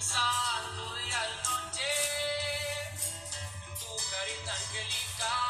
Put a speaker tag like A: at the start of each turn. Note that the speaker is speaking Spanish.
A: pensando de al noche, tu carita angelical.